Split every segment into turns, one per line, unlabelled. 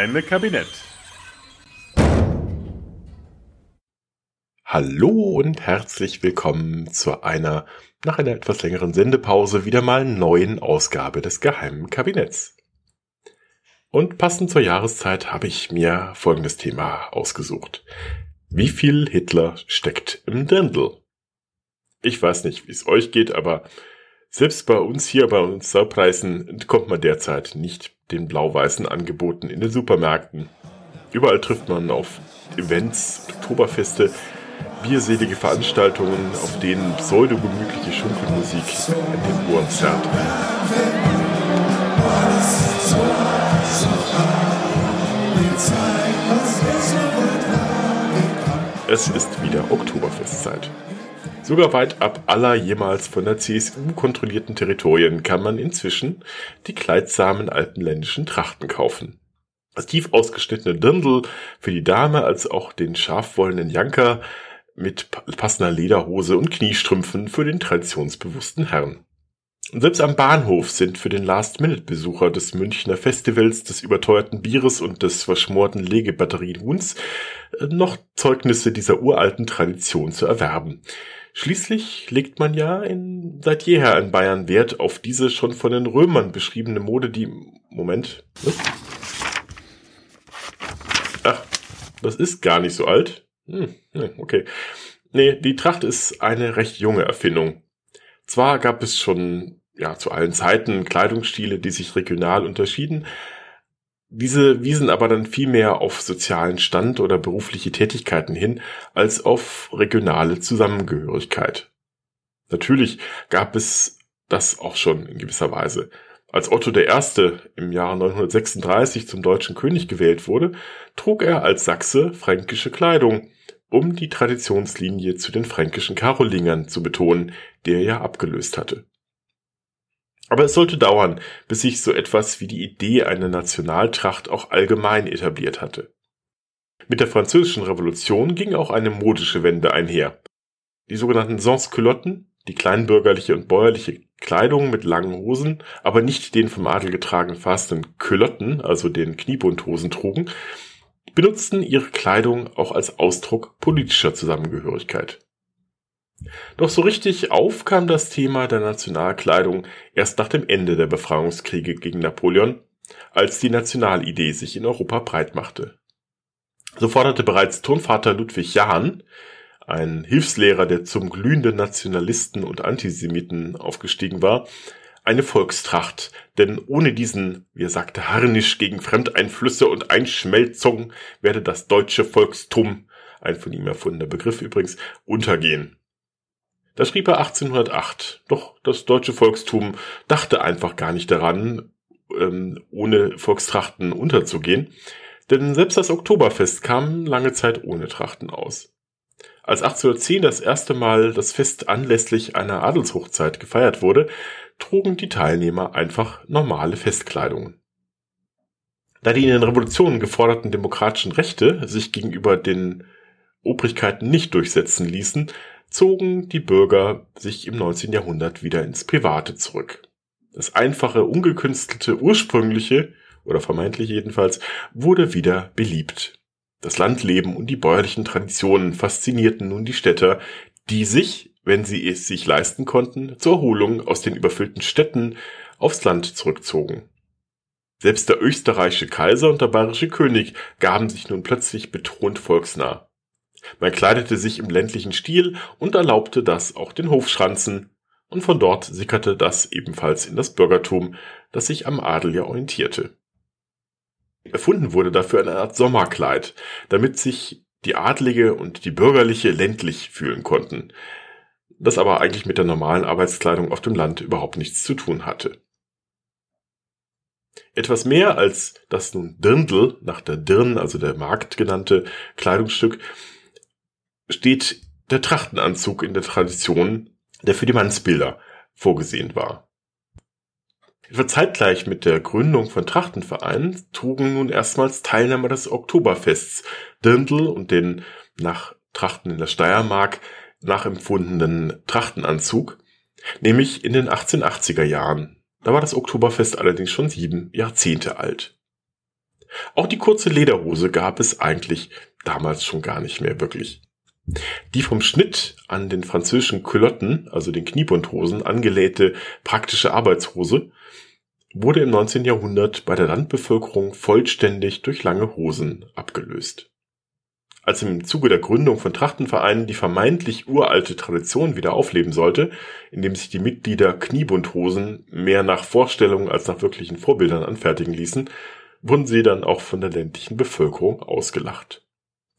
Geheime Kabinett.
Hallo und herzlich willkommen zu einer, nach einer etwas längeren Sendepause, wieder mal neuen Ausgabe des geheimen Kabinetts. Und passend zur Jahreszeit habe ich mir folgendes Thema ausgesucht. Wie viel Hitler steckt im Dirndl? Ich weiß nicht, wie es euch geht, aber selbst bei uns hier, bei uns Saupreisen, entkommt man derzeit nicht den blau-weißen Angeboten in den Supermärkten. Überall trifft man auf Events, Oktoberfeste, bierselige Veranstaltungen, auf denen pseudo-gemütliche Schunkelmusik in den Ohren zerrt. Es ist wieder Oktoberfestzeit. Sogar weit ab aller jemals von der CSU kontrollierten Territorien kann man inzwischen die kleidsamen alpenländischen Trachten kaufen. Das tief ausgeschnittene Dirndl für die Dame als auch den scharfwollenen Janker mit passender Lederhose und Kniestrümpfen für den traditionsbewussten Herrn. Und selbst am Bahnhof sind für den Last-Minute-Besucher des Münchner Festivals des überteuerten Bieres und des verschmorten Legebatteriehuhns äh, noch Zeugnisse dieser uralten Tradition zu erwerben. Schließlich legt man ja in, seit jeher in Bayern Wert auf diese schon von den Römern beschriebene Mode, die, Moment, was? Ach, das ist gar nicht so alt. Hm, okay. Nee, die Tracht ist eine recht junge Erfindung. Zwar gab es schon, ja, zu allen Zeiten Kleidungsstile, die sich regional unterschieden, diese wiesen aber dann viel mehr auf sozialen Stand oder berufliche Tätigkeiten hin, als auf regionale Zusammengehörigkeit. Natürlich gab es das auch schon in gewisser Weise. Als Otto I. im Jahre 936 zum deutschen König gewählt wurde, trug er als Sachse fränkische Kleidung, um die Traditionslinie zu den fränkischen Karolingern zu betonen, der er ja abgelöst hatte. Aber es sollte dauern, bis sich so etwas wie die Idee einer Nationaltracht auch allgemein etabliert hatte. Mit der französischen Revolution ging auch eine modische Wende einher. Die sogenannten Sans-Culotten, die kleinbürgerliche und bäuerliche Kleidung mit langen Hosen, aber nicht den vom Adel getragen fassenden Culotten, also den Kniebundhosen trugen, benutzten ihre Kleidung auch als Ausdruck politischer Zusammengehörigkeit. Doch so richtig auf kam das Thema der Nationalkleidung erst nach dem Ende der Befreiungskriege gegen Napoleon, als die Nationalidee sich in Europa breit machte. So forderte bereits Turnvater Ludwig Jahn, ein Hilfslehrer, der zum glühenden Nationalisten und Antisemiten aufgestiegen war, eine Volkstracht, denn ohne diesen, wie er sagte, Harnisch gegen Fremdeinflüsse und Einschmelzung werde das deutsche Volkstum, ein von ihm erfundener Begriff übrigens, untergehen. Das schrieb er 1808. Doch das deutsche Volkstum dachte einfach gar nicht daran, ähm, ohne Volkstrachten unterzugehen. Denn selbst das Oktoberfest kam lange Zeit ohne Trachten aus. Als 1810 das erste Mal das Fest anlässlich einer Adelshochzeit gefeiert wurde, trugen die Teilnehmer einfach normale Festkleidungen. Da die in den Revolutionen geforderten demokratischen Rechte sich gegenüber den Obrigkeiten nicht durchsetzen ließen, zogen die Bürger sich im 19. Jahrhundert wieder ins Private zurück. Das einfache, ungekünstelte, ursprüngliche, oder vermeintlich jedenfalls, wurde wieder beliebt. Das Landleben und die bäuerlichen Traditionen faszinierten nun die Städter, die sich, wenn sie es sich leisten konnten, zur Erholung aus den überfüllten Städten aufs Land zurückzogen. Selbst der österreichische Kaiser und der bayerische König gaben sich nun plötzlich betont volksnah. Man kleidete sich im ländlichen Stil und erlaubte das auch den Hofschranzen, und von dort sickerte das ebenfalls in das Bürgertum, das sich am Adel ja orientierte. Erfunden wurde dafür eine Art Sommerkleid, damit sich die Adlige und die Bürgerliche ländlich fühlen konnten, das aber eigentlich mit der normalen Arbeitskleidung auf dem Land überhaupt nichts zu tun hatte. Etwas mehr als das nun Dirndl, nach der Dirn, also der Markt genannte Kleidungsstück, steht der Trachtenanzug in der Tradition, der für die Mannsbilder vorgesehen war. Etwa zeitgleich mit der Gründung von Trachtenvereinen trugen nun erstmals Teilnehmer des Oktoberfests Dirndl und den nach Trachten in der Steiermark nachempfundenen Trachtenanzug, nämlich in den 1880er Jahren. Da war das Oktoberfest allerdings schon sieben Jahrzehnte alt. Auch die kurze Lederhose gab es eigentlich damals schon gar nicht mehr wirklich. Die vom Schnitt an den französischen Culotten, also den Kniebundhosen, angelähte praktische Arbeitshose wurde im 19. Jahrhundert bei der Landbevölkerung vollständig durch lange Hosen abgelöst. Als im Zuge der Gründung von Trachtenvereinen die vermeintlich uralte Tradition wieder aufleben sollte, indem sich die Mitglieder Kniebundhosen mehr nach Vorstellungen als nach wirklichen Vorbildern anfertigen ließen, wurden sie dann auch von der ländlichen Bevölkerung ausgelacht.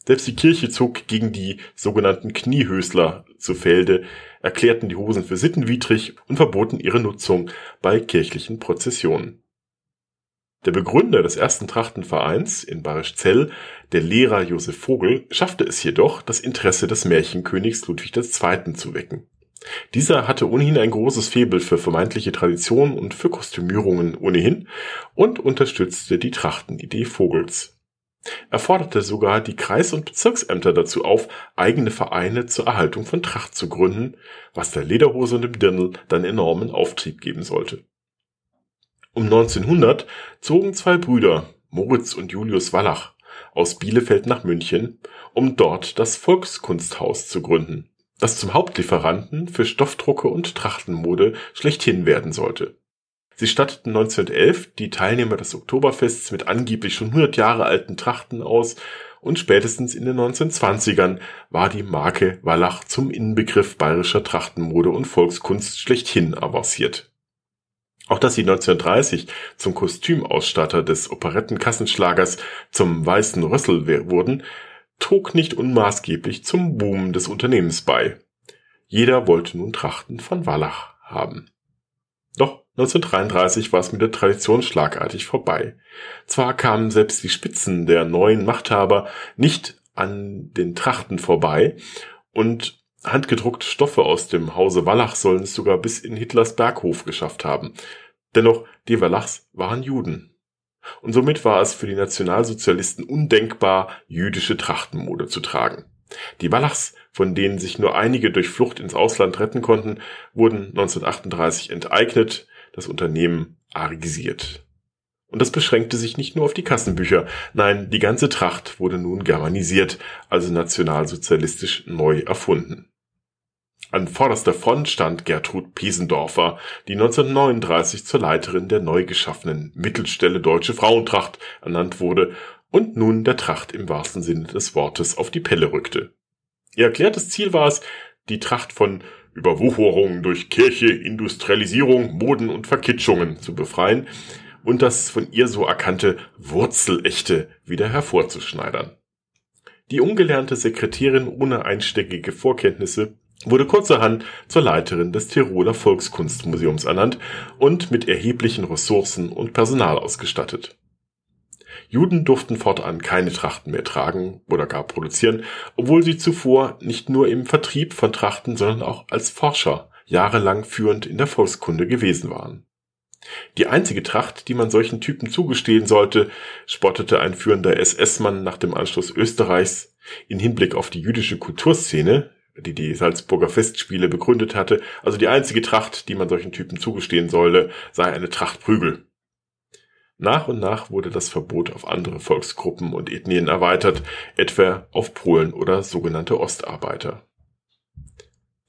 Selbst die Kirche zog gegen die sogenannten Kniehösler zu Felde, erklärten die Hosen für sittenwidrig und verboten ihre Nutzung bei kirchlichen Prozessionen. Der Begründer des ersten Trachtenvereins in Barischzell, der Lehrer Josef Vogel, schaffte es jedoch, das Interesse des Märchenkönigs Ludwig II. zu wecken. Dieser hatte ohnehin ein großes Faible für vermeintliche Traditionen und für Kostümierungen ohnehin und unterstützte die Trachtenidee Vogels. Er forderte sogar die Kreis- und Bezirksämter dazu auf, eigene Vereine zur Erhaltung von Tracht zu gründen, was der Lederhose und dem Dirndl dann enormen Auftrieb geben sollte. Um 1900 zogen zwei Brüder, Moritz und Julius Wallach, aus Bielefeld nach München, um dort das Volkskunsthaus zu gründen, das zum Hauptlieferanten für Stoffdrucke und Trachtenmode schlechthin werden sollte. Sie statteten 1911 die Teilnehmer des Oktoberfests mit angeblich schon 100 Jahre alten Trachten aus und spätestens in den 1920ern war die Marke Wallach zum Inbegriff bayerischer Trachtenmode und Volkskunst schlechthin avanciert. Auch dass sie 1930 zum Kostümausstatter des Operettenkassenschlagers zum Weißen Rössel wurden, trug nicht unmaßgeblich zum Boom des Unternehmens bei. Jeder wollte nun Trachten von Wallach haben. Doch 1933 war es mit der Tradition schlagartig vorbei. Zwar kamen selbst die Spitzen der neuen Machthaber nicht an den Trachten vorbei und handgedruckte Stoffe aus dem Hause Wallach sollen es sogar bis in Hitlers Berghof geschafft haben. Dennoch, die Wallachs waren Juden. Und somit war es für die Nationalsozialisten undenkbar, jüdische Trachtenmode zu tragen. Die Wallachs, von denen sich nur einige durch Flucht ins Ausland retten konnten, wurden 1938 enteignet, das Unternehmen argisiert. Und das beschränkte sich nicht nur auf die Kassenbücher, nein, die ganze Tracht wurde nun germanisiert, also nationalsozialistisch neu erfunden. An vorderster Front stand Gertrud Piesendorfer, die 1939 zur Leiterin der neu geschaffenen Mittelstelle Deutsche Frauentracht ernannt wurde und nun der Tracht im wahrsten Sinne des Wortes auf die Pelle rückte. Ihr erklärtes Ziel war es, die Tracht von Überwucherung durch Kirche, Industrialisierung, Moden und Verkitschungen zu befreien und das von ihr so erkannte Wurzelechte wieder hervorzuschneidern. Die ungelernte Sekretärin ohne einsteckige Vorkenntnisse wurde kurzerhand zur Leiterin des Tiroler Volkskunstmuseums ernannt und mit erheblichen Ressourcen und Personal ausgestattet. Juden durften fortan keine Trachten mehr tragen oder gar produzieren, obwohl sie zuvor nicht nur im Vertrieb von Trachten, sondern auch als Forscher jahrelang führend in der Volkskunde gewesen waren. Die einzige Tracht, die man solchen Typen zugestehen sollte, spottete ein führender SS-Mann nach dem Anschluss Österreichs in Hinblick auf die jüdische Kulturszene, die die Salzburger Festspiele begründet hatte, also die einzige Tracht, die man solchen Typen zugestehen sollte, sei eine Tracht Prügel. Nach und nach wurde das Verbot auf andere Volksgruppen und Ethnien erweitert, etwa auf Polen oder sogenannte Ostarbeiter.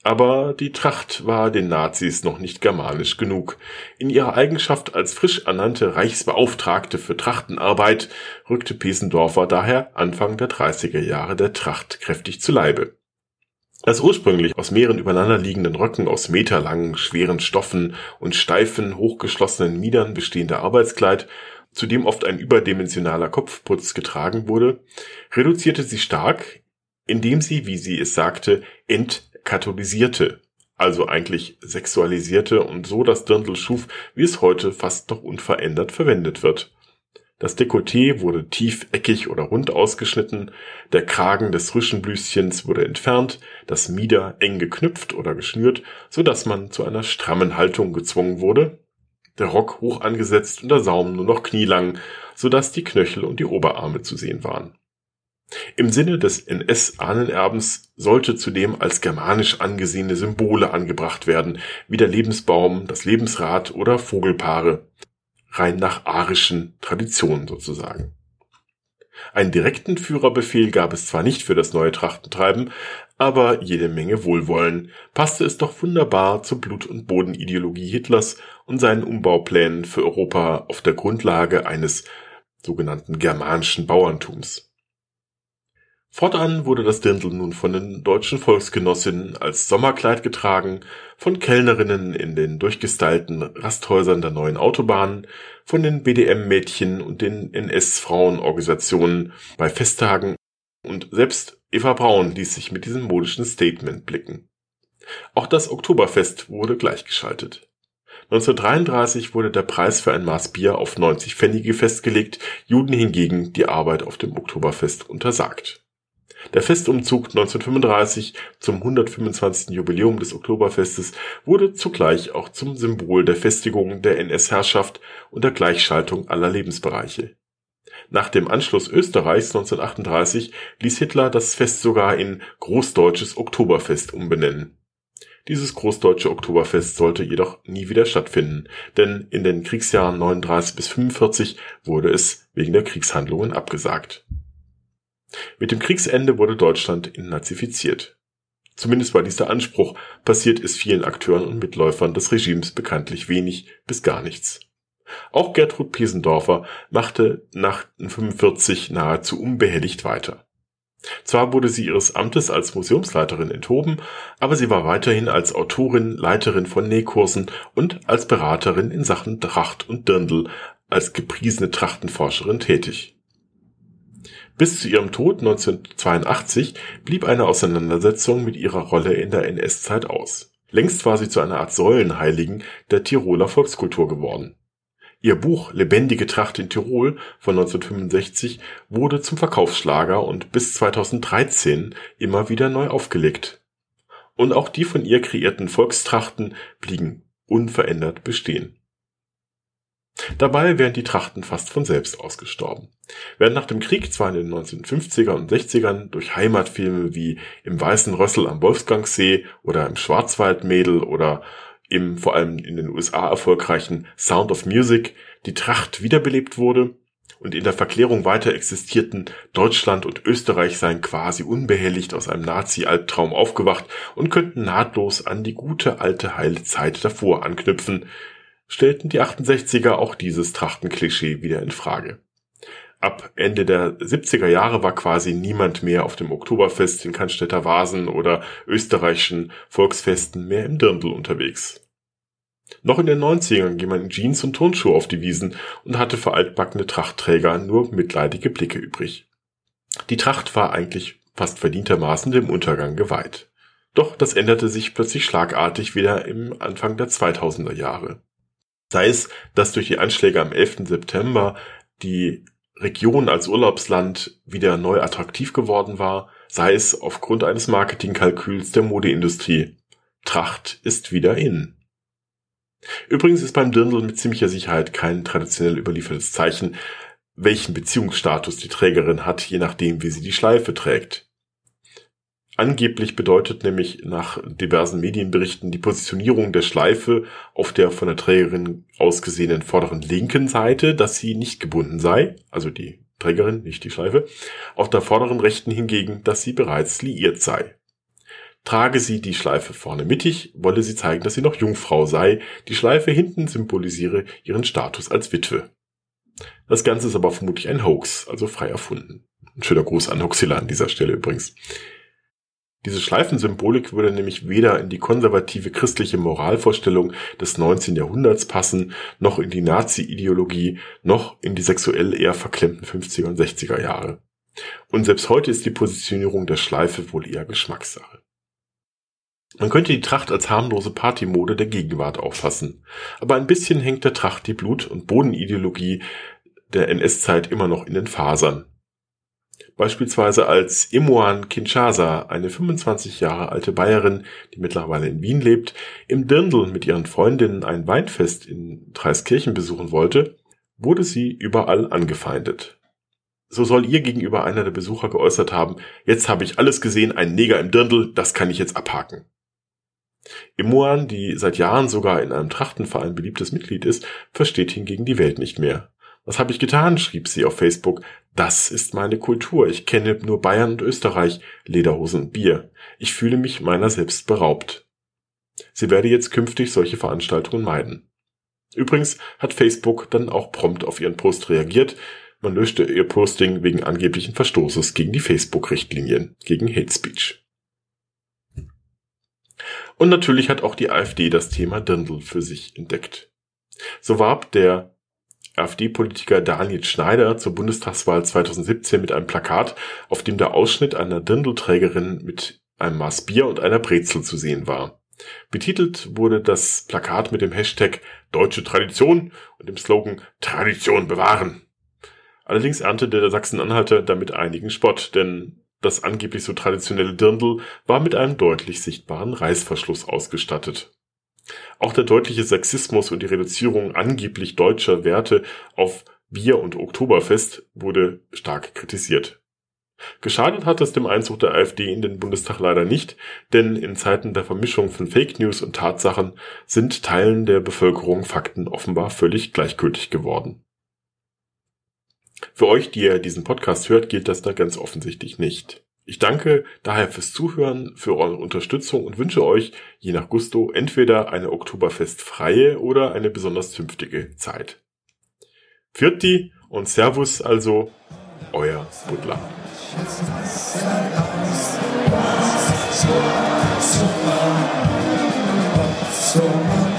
Aber die Tracht war den Nazis noch nicht germanisch genug. In ihrer Eigenschaft als frisch ernannte Reichsbeauftragte für Trachtenarbeit rückte Pesendorfer daher Anfang der 30er Jahre der Tracht kräftig zu Leibe. Das ursprünglich aus mehreren übereinanderliegenden Röcken aus meterlangen, schweren Stoffen und steifen, hochgeschlossenen Miedern bestehende Arbeitskleid, zu dem oft ein überdimensionaler Kopfputz getragen wurde, reduzierte sie stark, indem sie, wie sie es sagte, entkatholisierte, also eigentlich sexualisierte und so das Dirndl schuf, wie es heute fast noch unverändert verwendet wird. Das Dekolleté wurde tief eckig oder rund ausgeschnitten, der Kragen des Rüschenblüschens wurde entfernt, das Mieder eng geknüpft oder geschnürt, so dass man zu einer strammen Haltung gezwungen wurde, der Rock hoch angesetzt und der Saum nur noch knielang, so dass die Knöchel und die Oberarme zu sehen waren. Im Sinne des NS-Ahnenerbens sollte zudem als germanisch angesehene Symbole angebracht werden, wie der Lebensbaum, das Lebensrad oder Vogelpaare rein nach arischen Traditionen sozusagen. Einen direkten Führerbefehl gab es zwar nicht für das neue Trachtentreiben, aber jede Menge Wohlwollen passte es doch wunderbar zur Blut- und Bodenideologie Hitlers und seinen Umbauplänen für Europa auf der Grundlage eines sogenannten germanischen Bauerntums. Fortan wurde das Dirndl nun von den deutschen Volksgenossinnen als Sommerkleid getragen, von Kellnerinnen in den durchgestylten Rasthäusern der neuen Autobahnen, von den BDM-Mädchen und den NS-Frauenorganisationen bei Festtagen und selbst Eva Braun ließ sich mit diesem modischen Statement blicken. Auch das Oktoberfest wurde gleichgeschaltet. 1933 wurde der Preis für ein Maß Bier auf 90 Pfennige festgelegt, Juden hingegen die Arbeit auf dem Oktoberfest untersagt. Der Festumzug 1935 zum 125. Jubiläum des Oktoberfestes wurde zugleich auch zum Symbol der Festigung der NS-Herrschaft und der Gleichschaltung aller Lebensbereiche. Nach dem Anschluss Österreichs 1938 ließ Hitler das Fest sogar in Großdeutsches Oktoberfest umbenennen. Dieses Großdeutsche Oktoberfest sollte jedoch nie wieder stattfinden, denn in den Kriegsjahren 39 bis 45 wurde es wegen der Kriegshandlungen abgesagt. Mit dem Kriegsende wurde Deutschland entnazifiziert. Zumindest war dies der Anspruch, passiert ist vielen Akteuren und Mitläufern des Regimes bekanntlich wenig bis gar nichts. Auch Gertrud Piesendorfer machte nach 45 nahezu unbehelligt weiter. Zwar wurde sie ihres Amtes als Museumsleiterin enthoben, aber sie war weiterhin als Autorin, Leiterin von Nähkursen und als Beraterin in Sachen Tracht und Dirndl als gepriesene Trachtenforscherin tätig. Bis zu ihrem Tod 1982 blieb eine Auseinandersetzung mit ihrer Rolle in der NS-Zeit aus. Längst war sie zu einer Art Säulenheiligen der Tiroler Volkskultur geworden. Ihr Buch Lebendige Tracht in Tirol von 1965 wurde zum Verkaufsschlager und bis 2013 immer wieder neu aufgelegt. Und auch die von ihr kreierten Volkstrachten blieben unverändert bestehen. Dabei wären die Trachten fast von selbst ausgestorben. Während nach dem Krieg zwar in den 1950er und 60ern durch Heimatfilme wie Im Weißen Rössel am Wolfgangsee oder Im Schwarzwaldmädel oder im vor allem in den USA erfolgreichen Sound of Music die Tracht wiederbelebt wurde und in der Verklärung weiter existierten, Deutschland und Österreich seien quasi unbehelligt aus einem Nazi-Albtraum aufgewacht und könnten nahtlos an die gute alte heile Zeit davor anknüpfen, stellten die 68er auch dieses Trachtenklischee wieder in Frage. Ab Ende der 70er Jahre war quasi niemand mehr auf dem Oktoberfest in Cannstätter Vasen oder österreichischen Volksfesten mehr im Dirndl unterwegs. Noch in den 90ern ging man in Jeans und Turnschuhe auf die Wiesen und hatte für altbackene Trachtträger nur mitleidige Blicke übrig. Die Tracht war eigentlich fast verdientermaßen dem Untergang geweiht. Doch das änderte sich plötzlich schlagartig wieder im Anfang der 2000er Jahre. Sei es, dass durch die Anschläge am 11. September die Region als Urlaubsland wieder neu attraktiv geworden war, sei es aufgrund eines Marketingkalküls der Modeindustrie. Tracht ist wieder in. Übrigens ist beim Dirndl mit ziemlicher Sicherheit kein traditionell überliefertes Zeichen, welchen Beziehungsstatus die Trägerin hat, je nachdem, wie sie die Schleife trägt. Angeblich bedeutet nämlich nach diversen Medienberichten die Positionierung der Schleife auf der von der Trägerin ausgesehenen vorderen linken Seite, dass sie nicht gebunden sei, also die Trägerin, nicht die Schleife, auf der vorderen rechten hingegen, dass sie bereits liiert sei. Trage sie die Schleife vorne mittig, wolle sie zeigen, dass sie noch Jungfrau sei, die Schleife hinten symbolisiere ihren Status als Witwe. Das Ganze ist aber vermutlich ein Hoax, also frei erfunden. Ein schöner Gruß an Hoxilla an dieser Stelle übrigens. Diese Schleifensymbolik würde nämlich weder in die konservative christliche Moralvorstellung des 19. Jahrhunderts passen, noch in die Nazi-Ideologie, noch in die sexuell eher verklemmten 50er und 60er Jahre. Und selbst heute ist die Positionierung der Schleife wohl eher Geschmackssache. Man könnte die Tracht als harmlose Partymode der Gegenwart auffassen, aber ein bisschen hängt der Tracht die Blut- und Bodenideologie der NS-Zeit immer noch in den Fasern. Beispielsweise als Imoan Kinshasa, eine 25 Jahre alte Bayerin, die mittlerweile in Wien lebt, im Dirndl mit ihren Freundinnen ein Weinfest in Dreiskirchen besuchen wollte, wurde sie überall angefeindet. So soll ihr gegenüber einer der Besucher geäußert haben, jetzt habe ich alles gesehen, ein Neger im Dirndl, das kann ich jetzt abhaken. Imoan, die seit Jahren sogar in einem Trachtenverein beliebtes Mitglied ist, versteht hingegen die Welt nicht mehr. Was habe ich getan? schrieb sie auf Facebook. Das ist meine Kultur. Ich kenne nur Bayern und Österreich, Lederhosen und Bier. Ich fühle mich meiner selbst beraubt. Sie werde jetzt künftig solche Veranstaltungen meiden. Übrigens hat Facebook dann auch prompt auf ihren Post reagiert. Man löschte ihr Posting wegen angeblichen Verstoßes gegen die Facebook-Richtlinien gegen Hate Speech. Und natürlich hat auch die AfD das Thema Dirndl für sich entdeckt. So warb der AfD-Politiker Daniel Schneider zur Bundestagswahl 2017 mit einem Plakat, auf dem der Ausschnitt einer Dirndlträgerin mit einem Maß Bier und einer Brezel zu sehen war. Betitelt wurde das Plakat mit dem Hashtag Deutsche Tradition und dem Slogan Tradition bewahren. Allerdings erntete der Sachsen-Anhalter damit einigen Spott, denn das angeblich so traditionelle Dirndl war mit einem deutlich sichtbaren Reißverschluss ausgestattet. Auch der deutliche Sexismus und die Reduzierung angeblich deutscher Werte auf Bier und Oktoberfest wurde stark kritisiert. Geschadet hat es dem Einzug der AfD in den Bundestag leider nicht, denn in Zeiten der Vermischung von Fake News und Tatsachen sind Teilen der Bevölkerung Fakten offenbar völlig gleichgültig geworden. Für euch, die ihr diesen Podcast hört, gilt das da ganz offensichtlich nicht. Ich danke daher fürs Zuhören, für eure Unterstützung und wünsche euch, je nach Gusto, entweder eine Oktoberfestfreie oder eine besonders zünftige Zeit. Vierti und Servus also, euer Butler. Thank